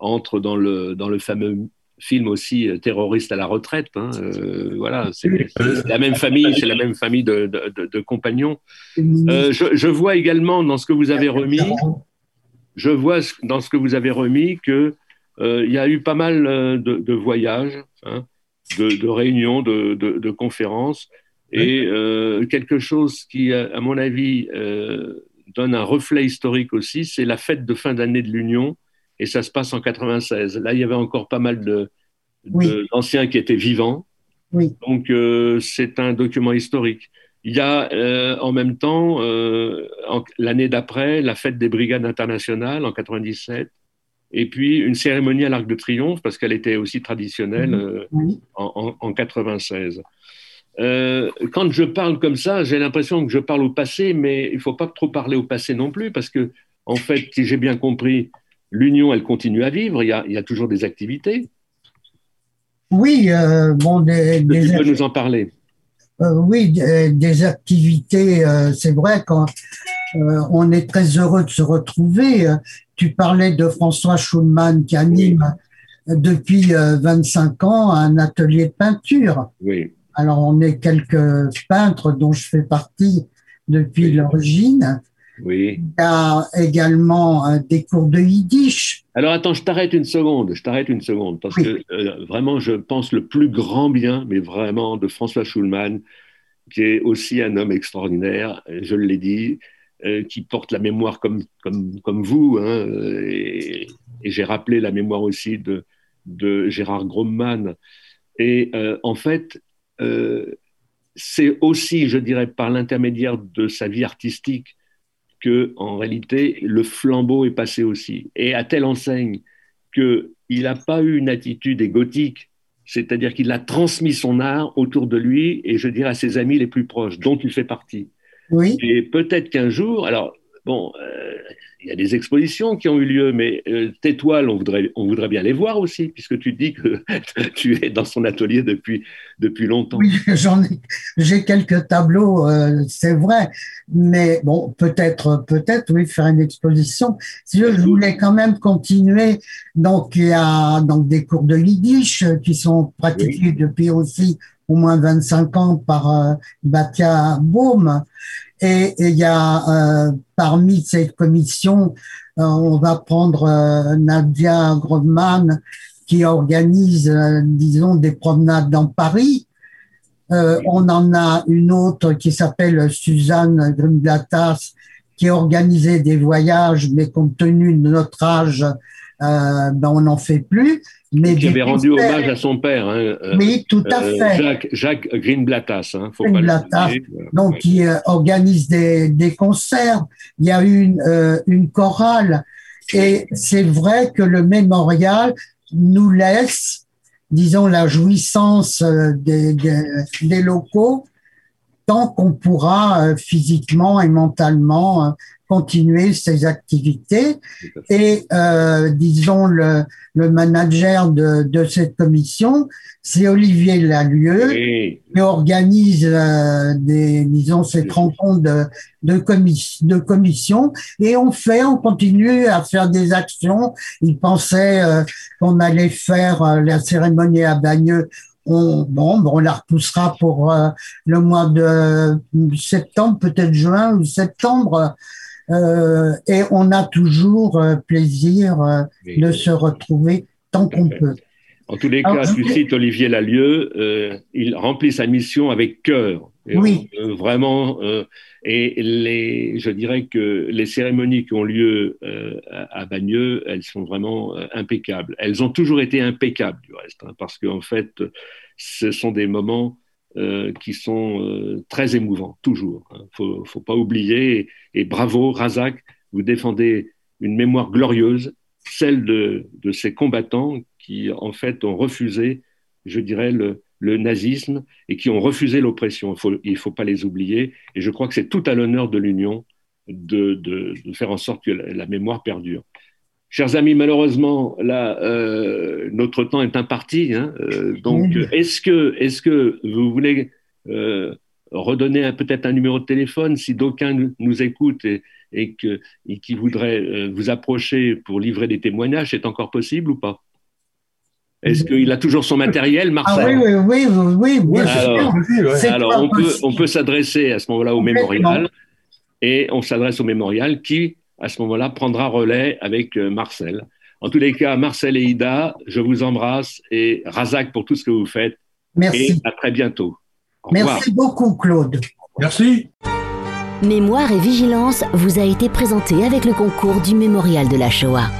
entre dans le, dans le fameux film aussi euh, terroriste à la retraite. Hein, euh, voilà, c'est la même famille, c'est la même famille de, de, compagnons. Euh, je, je, vois également dans ce que vous avez remis, je vois dans ce que vous avez remis que il y a eu pas mal de, voyages, hein, de, réunions, de, conférences, et quelque chose qui, à mon avis, donne un reflet historique aussi. C'est la fête de fin d'année de l'Union et ça se passe en 96. Là, il y avait encore pas mal d'anciens qui étaient vivants. Donc, euh, c'est un document historique. Il y a euh, en même temps, euh, l'année d'après, la fête des brigades internationales en 97, et puis une cérémonie à l'Arc de Triomphe, parce qu'elle était aussi traditionnelle en, en, 96. quand je parle comme ça, j'ai l'impression que je parle au passé, mais il ne faut pas trop parler au passé non plus, parce que, en fait, si j'ai bien compris, l'Union, elle continue à vivre, il y a, il y a toujours des activités. Oui, euh, bon, des, des tu peux nous en parler euh, Oui, des, activités, euh, c'est vrai, quand on est très heureux de se retrouver. Tu parlais de François Schulman qui anime depuis 25 ans un atelier de peinture. Oui. Alors, on est quelques peintres dont je fais partie depuis l'origine. Oui. Il y a également euh, des cours de yiddish. Alors attends, je t'arrête une seconde, je t'arrête une seconde, parce que euh, vraiment, je pense le plus grand bien, mais vraiment, de François Schulman, qui est aussi un homme extraordinaire, je l'ai dit, euh, qui porte la mémoire comme, comme, comme vous, hein, et, j'ai rappelé la mémoire aussi de, de Gérard Gromman. Et en fait, c'est aussi, je dirais, par l'intermédiaire de sa vie artistique, que en réalité le flambeau est passé aussi, et à telle enseigne qu'il n'a pas eu une attitude égotique, c'est-à-dire qu'il a transmis son art autour de lui et je dirais à ses amis les plus proches, dont il fait partie. Oui. Et peut-être qu'un jour, alors bon, euh, il y a des expositions qui ont eu lieu, mais euh, tes toiles, on voudrait, on voudrait bien les voir aussi, puisque tu dis que [laughs] tu es dans son atelier depuis, depuis longtemps. Oui, [laughs] j'en ai, j'ai quelques tableaux, euh, c'est vrai, mais bon, peut-être, peut-être, oui, faire une exposition. Si je voulais quand même continuer, donc il y a donc des cours de yiddish qui sont pratiqués depuis aussi au moins 25 ans par euh, Batia Baum. Et il y a euh, parmi cette commission, euh, on va prendre euh, Nadia Grodman qui organise, disons, des promenades dans Paris. on en a une autre qui s'appelle Suzanne Grimblatas qui organisait des voyages, mais compte tenu de notre âge, euh, ben on n'en fait plus. Mais qui avait rendu hommage à son père. Hein, euh, oui, tout à euh, fait. Jacques, Jacques Greenblatas. Hein, faut Greenblatas, donc qui organise des, des, concerts. Il y a une, une chorale. Et c'est vrai que le mémorial nous laisse, disons, la jouissance des, des, des locaux tant qu'on pourra physiquement et mentalement continuer ses activités. Et euh, disons le, le manager de, de, cette commission, c'est Olivier Lalieu, qui organise euh, des, disons, cette rencontre de, de, commission, de commission. Et on fait, on continue à faire des actions. Il pensait euh, qu'on allait faire euh, la cérémonie à Bagneux on, bon, on la repoussera pour euh, le mois de septembre, peut-être juin ou septembre. Euh, et on a toujours euh, plaisir euh, de se retrouver tant qu'on peut. En tous les cas, tu cites Olivier Lalieu, il remplit sa mission avec cœur. oui. vraiment, et les, je dirais que les cérémonies qui ont lieu à Bagneux, elles sont vraiment impeccables. Elles ont toujours été impeccables, du reste, hein, parce qu'en fait, ce sont des moments euh, qui sont euh, très émouvants, toujours. Il hein. ne faut, pas oublier, et, bravo Razak, vous défendez une mémoire glorieuse, celle de, ces combattants qui en fait ont refusé, je dirais, le, nazisme et qui ont refusé l'oppression. Il ne faut, pas les oublier, et je crois que c'est tout à l'honneur de l'Union de, faire en sorte que la mémoire perdure. Chers amis, malheureusement, là, euh, notre temps est imparti. Hein, euh, donc, est-ce que, est que vous voulez euh, redonner peut-être un numéro de téléphone si d'aucuns nous écoutent et, et, que, et qui voudraient vous approcher pour livrer des témoignages C'est encore possible ou pas? Est-ce qu'il a toujours son matériel, ah Marcel? oui, oui, oui, oui, alors, alors on peut, on peut s'adresser à ce moment-là au mémorial et on s'adresse au mémorial qui à ce moment-là, prendra relais avec euh, Marcel. En tous les cas, Marcel et Ida, je vous embrasse et Razak pour tout ce que vous faites. Merci. Et à très bientôt. Merci beaucoup, Claude. Merci. Mémoire et vigilance vous a été présenté avec le concours du Mémorial de la Shoah.